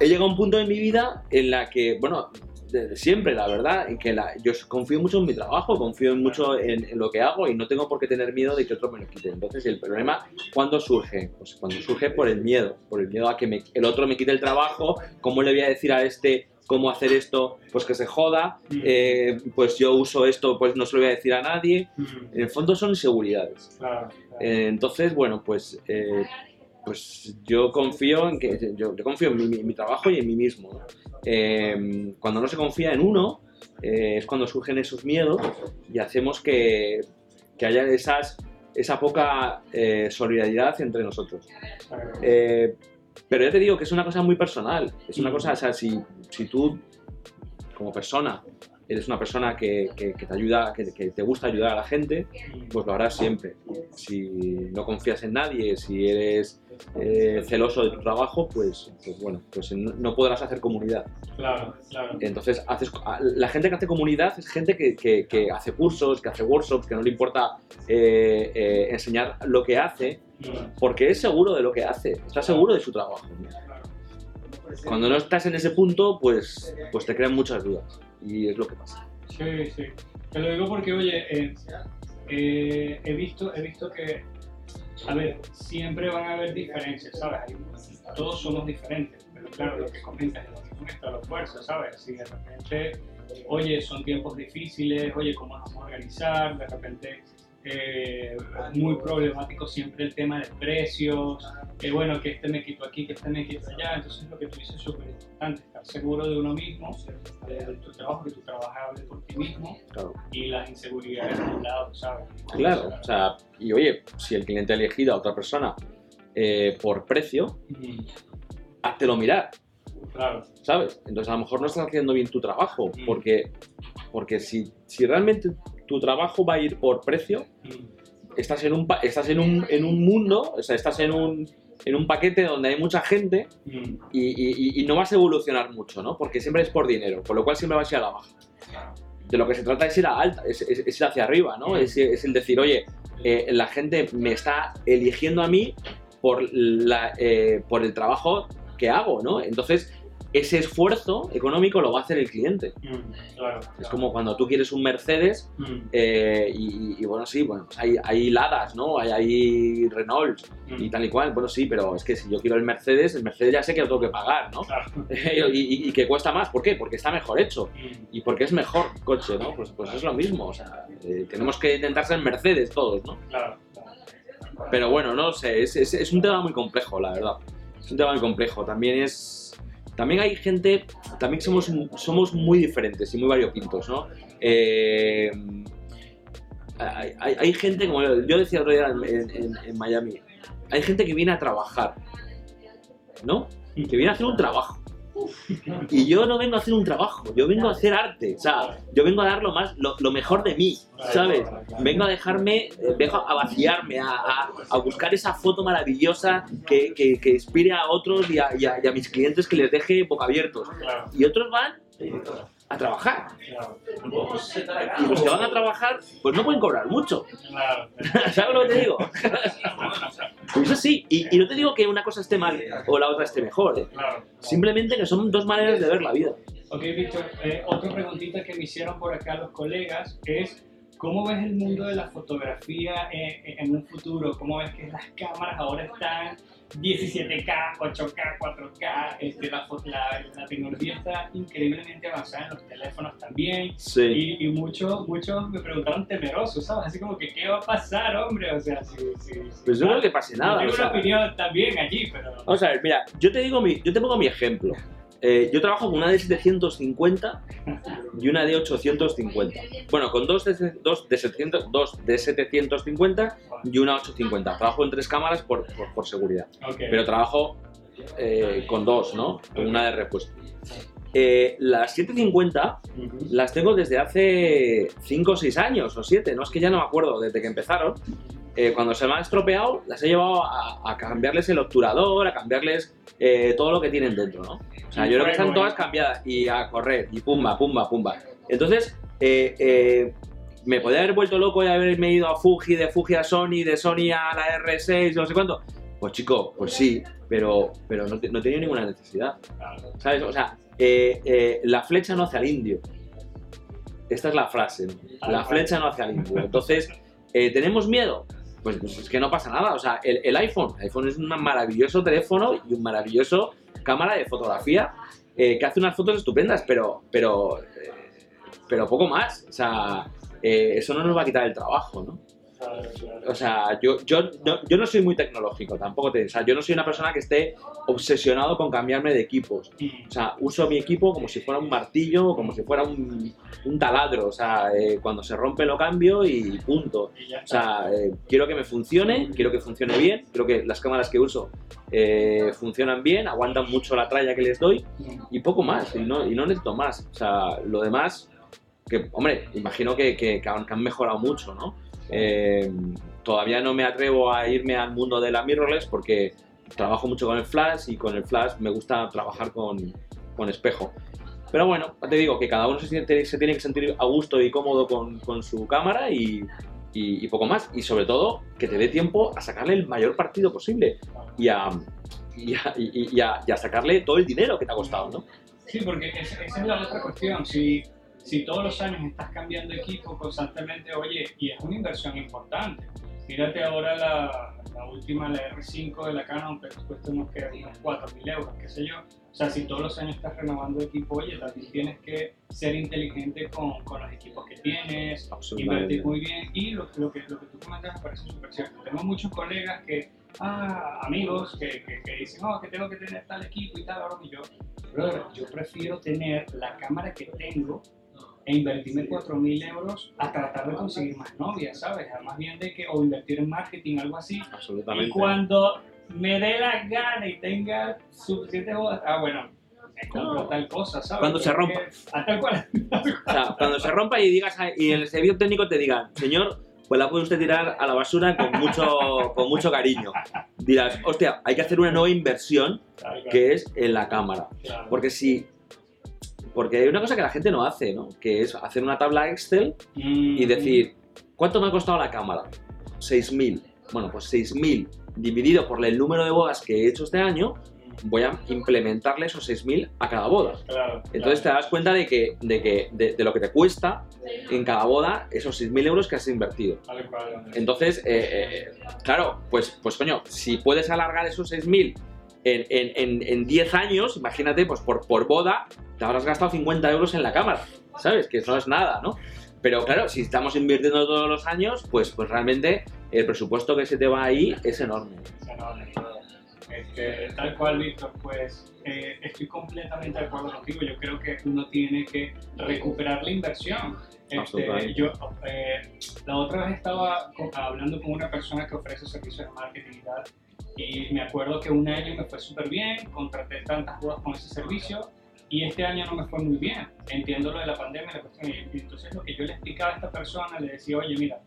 he llegado a un punto en mi vida en la que, bueno, desde siempre, la verdad, en que la- yo confío mucho en mi trabajo, confío mucho en, en lo que hago y no tengo por qué tener miedo de que otro me lo quite. Entonces, el problema, ¿cuándo surge? Pues cuando surge por el miedo, por el miedo a que me- el otro me quite el trabajo, ¿cómo le voy a decir a este cómo hacer esto? Pues que se joda, eh, pues yo uso esto, pues no se lo voy a decir a nadie. En el fondo son inseguridades. Eh, entonces, bueno, pues, eh, pues yo confío en que yo, yo confío en mi, trabajo y en mí mismo. ¿no? Cuando no se confía en uno, es cuando surgen esos miedos y hacemos que, que haya esas, esa poca solidaridad entre nosotros. Pero ya te digo que es una cosa muy personal. Es una cosa, o sea, si, si tú, como persona, eres una persona que, que- que te ayuda, que, que te gusta ayudar a la gente, pues lo harás siempre. Si no confías en nadie, si eres eh, celoso de tu trabajo, pues, pues bueno, pues no, podrás hacer comunidad. Claro, claro. Entonces, haces, la gente que hace comunidad es gente que, hace cursos, que hace workshops, que no le importa eh, eh, enseñar lo que hace, porque es seguro de lo que hace, está seguro de su trabajo. Cuando no estás en ese punto, pues, pues te crean muchas dudas. Y es lo que pasa. Sí, sí. Te lo digo porque, oye, eh, eh, he, visto, he visto que, a ver, siempre van a haber diferencias, ¿sabes? Todos somos diferentes, pero claro, lo que comentas, el equipo está la fuerza, ¿sabes? Si de repente, oye, son tiempos difíciles, oye, ¿cómo nos vamos a organizar? De repente, eh, muy problemático siempre el tema de precios, que bueno, que este me quito aquí, que este me quito allá, entonces lo que tú dices es súper importante, estar seguro de uno mismo, de, tu trabajo, que tú trabajas hable por ti mismo Claro. y las inseguridades de un lado, ¿sabes? Claro, o sea, y oye, si el cliente ha elegido a otra persona eh, por precio, háztelo mirar, Claro, ¿sabes? Entonces a lo mejor no estás haciendo bien tu trabajo, porque, porque si, si realmente tu trabajo va a ir por precio, mm, estás en un, estás en un, en un mundo, o sea, estás en un, en un paquete donde hay mucha gente mm, y, y- y no vas a evolucionar mucho, ¿no? Porque siempre es por dinero, con lo cual siempre vas a ir a la baja. De lo que se trata es ir a alta, es, es- es ir hacia arriba, ¿no? Mm. Es, es el decir, oye, eh, la gente me está eligiendo a mí por, la, eh, por el trabajo que hago, ¿no? Entonces, ese esfuerzo económico lo va a hacer el cliente. Mm, claro, Es claro. como cuando tú quieres un Mercedes Mm, eh, y, y, bueno, sí, bueno, pues hay, hay Ladas, ¿no? Hay, hay Renaults mm, y tal y cual. Bueno, sí, pero es que si yo quiero el Mercedes, el Mercedes ya sé que lo tengo que pagar, ¿no? Claro. (laughs) y, y- y que cuesta más. ¿Por qué? Porque está mejor hecho. Y porque es mejor coche, ¿no? Pues, pues es lo mismo. O sea, eh, tenemos que intentar ser Mercedes todos, ¿no? claro, claro. Pero bueno, no sé, es, es- es un tema muy complejo, la verdad. Es un tema muy complejo. También es. También hay gente. También somos, somos muy diferentes y muy variopintos, ¿no? Eh, hay, hay- gente, como yo decía otro día en, en- en Miami, hay gente que viene a trabajar, ¿no? Que viene a hacer un trabajo. Y yo no vengo a hacer un trabajo, yo vengo a hacer arte, o sea, yo vengo a dar lo, más, lo, lo mejor de mí, ¿sabes? Vengo a dejarme, eh, vengo a vaciarme, a, a- a buscar esa foto maravillosa que, que- que inspire a otros y a, y a- y a mis clientes que les deje boca abiertos. Y otros van a trabajar. claro, Y los que van a trabajar, pues no pueden cobrar mucho. claro. (laughs) ¿Sabes lo que te digo? Pues eso sí, y, y no te digo que una cosa esté mal o la otra esté mejor, ¿eh? claro. simplemente que son dos maneras de ver la vida. Ok, Víctor, eh, otra preguntita que me hicieron por acá los colegas es, ¿cómo ves el mundo de la fotografía eh, eh, en un futuro? ¿Cómo ves que las cámaras ahora están 17K, 8K, 4K? Este, la, la, la tecnología está increíblemente avanzada en los teléfonos también. Sí. Y, y muchos, muchos me preguntaron temerosos, ¿sabes? Así como que, ¿qué va a pasar, hombre? O sea, si... Pues yo no creo que pase Yo nada. tengo o sea, una opinión también allí, pero... Vamos a ver, mira, yo te digo mi, yo te pongo mi ejemplo. Eh, yo trabajo con una de 750 y una de 850. Bueno, con dos de, dos de, 700, dos de 750 y una 850. Trabajo en tres cámaras por, por, por seguridad. Ok. Pero trabajo eh, con dos, ¿no? Con una de repuesto. Eh, las 750 Ujú. las tengo desde hace 5 o 6 años o 7, no es que ya no me acuerdo, desde que empezaron. Eh, cuando se me han estropeado, las he llevado a, a cambiarles el obturador, a cambiarles eh, todo lo que tienen dentro, ¿no? O sea, yo creo que están todas cambiadas y a correr, y pumba, pumba, pumba. Entonces, eh, eh, me podía haber vuelto loco y haberme ido a Fuji, de Fuji a Sony, de Sony a la R6, no sé cuánto. Pues chico, pues sí, pero, pero no, no tenía ninguna necesidad. ¿Sabes? O sea, la flecha no hace al indio. Esta es la frase, ¿no? La flecha no hace al indio. Entonces, ¿tenemos miedo? Pues, pues es que no pasa nada. O sea, el, el iPhone, el iPhone es un maravilloso teléfono y un maravilloso cámara de fotografía eh, que hace unas fotos estupendas, pero, pero, eh, pero poco más. O sea, eh, eso no nos va a quitar el trabajo, ¿no? O sea, yo, yo, no, yo no soy muy tecnológico, tampoco te. O sea, yo no soy una persona que esté obsesionado con cambiarme de equipos. O sea, uso mi equipo como si fuera un martillo o como si fuera un, un taladro. O sea, eh, cuando se rompe lo cambio y punto. O sea, eh, quiero que me funcione, quiero que funcione bien. Creo que las cámaras que uso eh, funcionan bien, aguantan mucho la tralla que les doy y poco más. Y no, y no necesito más. O sea, lo demás, que, hombre, imagino que, que han mejorado mucho, ¿no? Eh, todavía no me atrevo a irme al mundo de la mirrorless porque trabajo mucho con el flash y con el flash me gusta trabajar con, con espejo. Pero bueno, te digo que cada uno se, siente- se tiene que sentir a gusto y cómodo con, con su cámara y, y- y poco más. Y sobre todo, que te dé tiempo a sacarle el mayor partido posible y a, y a, y- a- a sacarle todo el dinero que te ha costado, ¿no? Sí, porque es- esa es la otra cuestión. Si, si todos los años estás cambiando equipo constantemente, oye, y es una inversión importante. Mírate ahora la, la última, la R5 de la Canon, que cuesta unos, que, unos 4.000 euros, qué sé yo. O sea, si todos los años estás renovando equipo, oye, también tienes que ser inteligente con, con los equipos que tienes, invertir muy bien. Y lo, lo que, lo que tú comentas me parece súper cierto. Tengo muchos colegas que, ah, amigos, que, que, que dicen, oh, que tengo que tener tal equipo y tal, ahora y yo, brother, yo prefiero tener la cámara que tengo e invertirme 4.000 euros a tratar de conseguir más novias, ¿sabes? Más bien de que, o invertir en marketing, algo así. Y Absolutamente. cuando me dé la gana y tenga suficientes bodas, ah, bueno, me compro No. tal cosa, ¿sabes? Cuando se Porque- rompa. Ah, tal cual. (laughs) O sea, cuando se rompa y digas y el servicio técnico te diga, señor, pues la puede usted tirar a la basura con mucho, con mucho cariño. Dirás, hostia, hay que hacer una nueva inversión que es en la cámara. claro. Porque si. Porque hay una cosa que la gente no hace, ¿no? Que es hacer una tabla Excel y Mm, decir, ¿cuánto me ha costado la cámara? 6.000. Bueno, pues 6.000 dividido por el número de bodas que he hecho este año, voy a implementarle esos 6.000 a cada boda. Claro. Entonces te das cuenta de que, de, que de, de lo que te cuesta en cada boda esos 6.000 euros que has invertido. Entonces, eh, eh, claro, pues, pues coño, si puedes alargar esos 6.000 en, en, en, en 10 años, imagínate, pues por, por boda te habrás gastado 50 euros en la cámara, ¿sabes? Que no es nada, ¿no? Pero claro, si estamos invirtiendo todos los años, pues, pues realmente el presupuesto que se te va ahí es enorme. No, no. Este, tal cual, Víctor, pues eh, estoy completamente de acuerdo contigo. Yo creo que uno tiene que recuperar la inversión. Este, yo, eh, la otra vez estaba hablando con una persona que ofrece servicios de marketing y tal, y me acuerdo que un año me fue súper bien, contraté tantas bodas con ese servicio, y este año no me fue muy bien. Entiendo lo de la pandemia, la cuestión, y entonces lo que yo le explicaba a esta persona, le decía, oye, mira,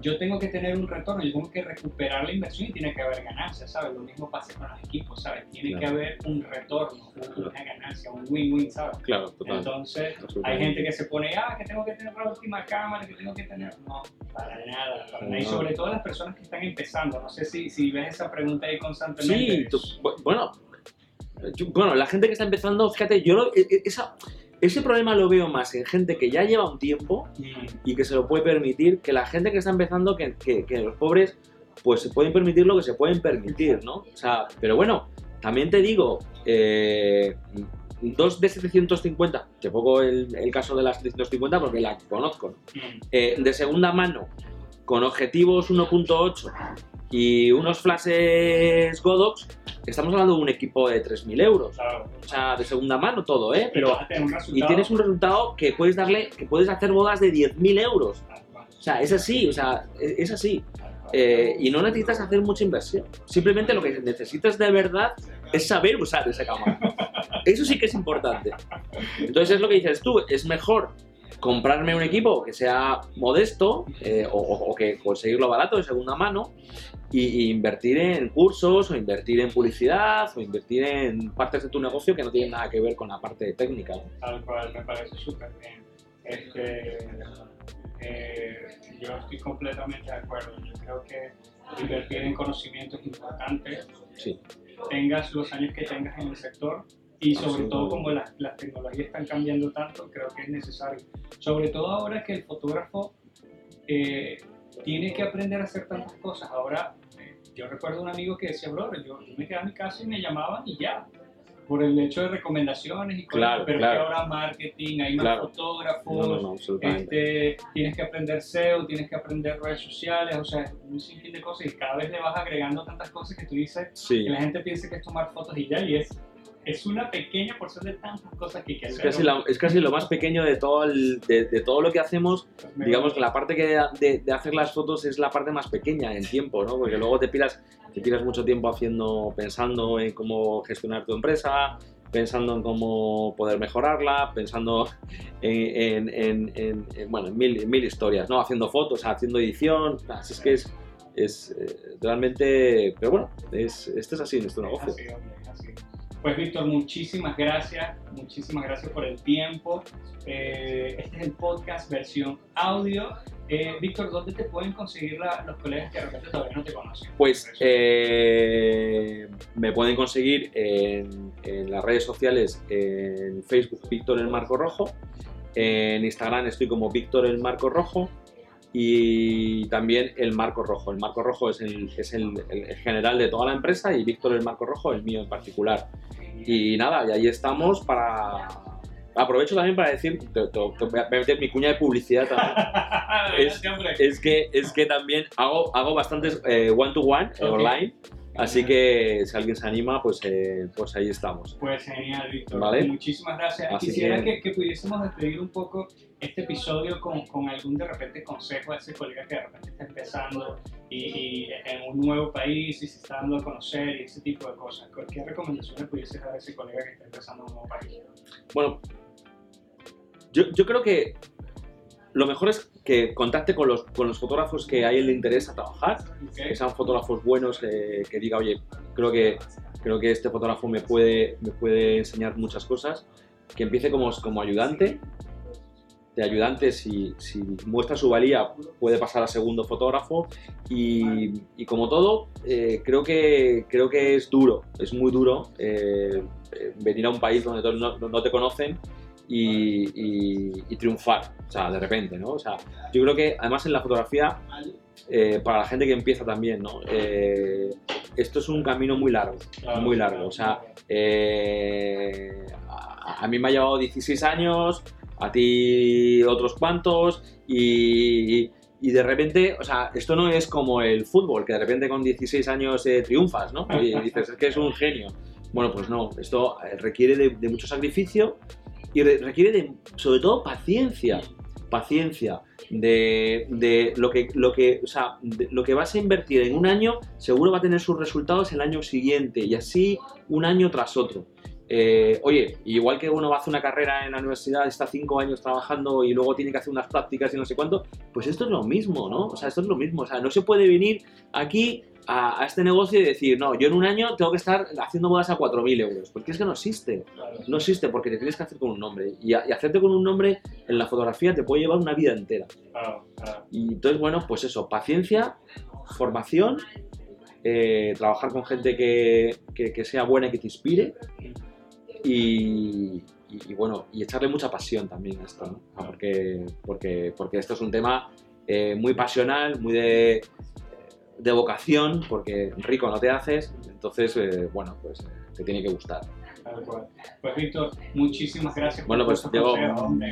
yo tengo que tener un retorno, yo tengo que recuperar la inversión y tiene que haber ganancia, ¿sabes? Lo mismo pasa con los equipos, ¿sabes? Tiene que Claro. haber un retorno, un- una ganancia, un win-win, ¿sabes? Claro, Entonces, hay gente que se pone, ah, que tengo que tener la última cámara, que tengo que tener. No, para nada, para nada. Y No. sobre todo las personas que están empezando. No sé si, si ves esa pregunta ahí constantemente. Sí, tú- bu- bueno, yo- bueno, la gente que está empezando, fíjate, yo lo- e- e- esa, ese problema lo veo más en gente que ya lleva un tiempo Mm, y que se lo puede permitir, que la gente que está empezando, que, que- que los pobres, pues se pueden permitir lo que se pueden permitir, ¿no? O sea, pero bueno, también te digo, eh, dos de 750, te pongo el, el caso de las 750 porque la conozco, ¿no? mm, Eh, de segunda mano, con objetivos 1.8 y unos flashes Godox, estamos hablando de un equipo de 3.000 euros. claro. O sea, de segunda mano todo, ¿eh? Pero, y tienes un resultado que puedes darle, que puedes hacer bodas de 10.000 euros. O sea, es así, o sea, es, así. Eh, y no necesitas hacer mucha inversión. Simplemente lo que necesitas de verdad es saber usar esa cámara. (laughs) Eso sí que es importante. Entonces es lo que dices tú, es mejor comprarme un equipo que sea modesto eh, o, o- que conseguirlo barato de segunda mano y, y invertir en cursos o invertir en publicidad o invertir en partes de tu negocio que no tienen nada que ver con la parte técnica. ¿no? Tal cual, me parece súper bien. Este, eh, yo estoy completamente de acuerdo. Yo creo que invertir en conocimiento es importante. Sí. Tengas los años que tengas en el sector y sobre todo como las, las tecnologías están cambiando tanto, creo que es necesario. Sobre todo ahora que el fotógrafo eh, tiene que aprender a hacer tantas cosas. Ahora, eh, yo recuerdo un amigo que decía, brother, yo, yo me quedaba en mi casa y me llamaban y ya. Por el hecho de recomendaciones y cosas, Claro, pero claro. ahora marketing, hay más Claro. fotógrafos, No, no, no, este, tienes que aprender SEO, tienes que aprender redes sociales, o sea, un sinfín de cosas y cada vez le vas agregando tantas cosas que tú dices Sí. que la gente piensa que es tomar fotos y ya, y es, es una pequeña porción de tantas cosas que hay que Es hacer. casi, la- es casi lo más pequeño de todo, el- de, de todo lo que hacemos. Me- Digamos que la parte que de, de hacer las fotos es la parte más pequeña en tiempo, ¿no? Porque luego te tiras, te tiras mucho tiempo haciendo, pensando en cómo gestionar tu empresa, pensando en cómo poder mejorarla, pensando en, en- en- en- en, bueno, en mil, mil historias, ¿no? Haciendo fotos, haciendo edición, así es que es, es eh, realmente, pero bueno, es, esto es así en nuestro negocio. Pues Víctor, muchísimas gracias, muchísimas gracias por el tiempo. Eh, este es el podcast versión audio. Eh, Víctor, ¿dónde te pueden conseguir los colegas que de repente todavía no te conocen? Pues eh, me pueden conseguir en, en las redes sociales, en Facebook Víctor el Marco Rojo, en Instagram estoy como Víctor el Marco Rojo y también el Marco Rojo. El Marco Rojo es el, es el, el general de toda la empresa y Víctor el Marco Rojo el mío en particular. Y nada, y ahí estamos para... Aprovecho también para decir, te, te- te voy a meter mi cuña de publicidad también. (laughs) Es- es que, es que también hago, hago bastantes eh, one-to-one eh, Ok. online, así que si alguien se anima, pues, eh, pues ahí estamos. Pues genial, Víctor. Vale. Muchísimas gracias. Así Quisiera que- que, que pudiésemos despedir un poco este episodio con, con algún de repente consejo a ese colega que de repente está empezando y, y en un nuevo país y se está dando a conocer y ese tipo de cosas. ¿Qué recomendaciones pudieses dar a ese colega que está empezando en un nuevo país? Bueno, yo, yo creo que lo mejor es que contacte con los, con los fotógrafos que a él le interesa trabajar, ¿Ok? que sean fotógrafos buenos, eh, que diga, oye, creo que, creo que este fotógrafo me puede, me puede enseñar muchas cosas, que empiece como, como ayudante de ayudante, si, si, muestra su valía, puede pasar a segundo fotógrafo. Y, y como todo, eh, creo, que, creo que es duro, es muy duro eh, venir a un país donde no, no te conocen y, y, triunfar, o sea, de repente, ¿no? O sea, yo creo que además en la fotografía, eh, para la gente que empieza también, ¿no? esto es un camino muy largo, muy largo, o sea, a, a mí me ha llevado 16 años, a ti otros cuantos y, y, de repente, o sea, esto no es como el fútbol, que de repente con 16 años eh, triunfas, ¿no? Y dices, es que es un genio. Bueno, pues no, esto eh, requiere de, mucho sacrificio y requiere de, sobre todo, paciencia. Paciencia de, de lo, que, lo, que, o sea, lo que vas a invertir en un año, seguro va a tener sus resultados el año siguiente y así un año tras otro. Eh, oye, igual que uno hacer una carrera en la universidad, está cinco años trabajando y luego tiene que hacer unas prácticas y no sé cuánto, pues esto es lo mismo, ¿no? O sea, esto es lo mismo. O sea, no se puede venir aquí a, este negocio y decir, no, yo en un año tengo que estar haciendo bodas a 4.000 euros. Porque es que no existe. No existe porque te tienes que hacer con un nombre. Y, hacerte con un nombre en la fotografía te puede llevar una vida entera. Y entonces, bueno, pues eso, paciencia, formación, eh, trabajar con gente que, que sea buena y que te inspire y, bueno, y echarle mucha pasión también a esto, ¿no? porque, porque, porque esto es un tema eh, muy pasional, muy de, de, vocación, porque rico no te haces, entonces, eh, bueno, pues te tiene que gustar. Pues Víctor, muchísimas gracias. Bueno, pues Diego,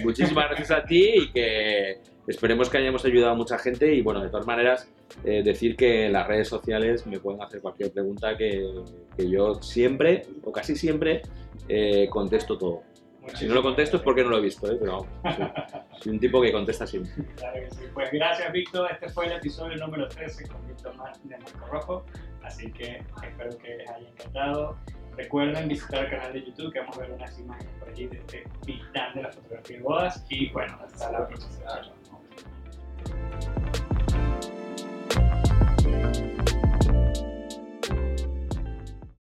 muchísimas gracias a ti y que esperemos que hayamos ayudado a mucha gente y bueno, de todas maneras, eh, decir que en las redes sociales me pueden hacer cualquier pregunta que, que yo siempre o casi siempre eh, contesto todo. Si no lo contesto es porque no lo he visto, ¿eh? pero (laughs) soy, un tipo que contesta siempre. Claro que sí. Pues gracias, Víctor. Este fue el episodio número 13 con Víctor de Marco Rojo. Así que espero que les haya encantado. Recuerden visitar el canal de YouTube que vamos a ver unas imágenes por allí de este titán de la fotografía de bodas. Y bueno, hasta la próxima.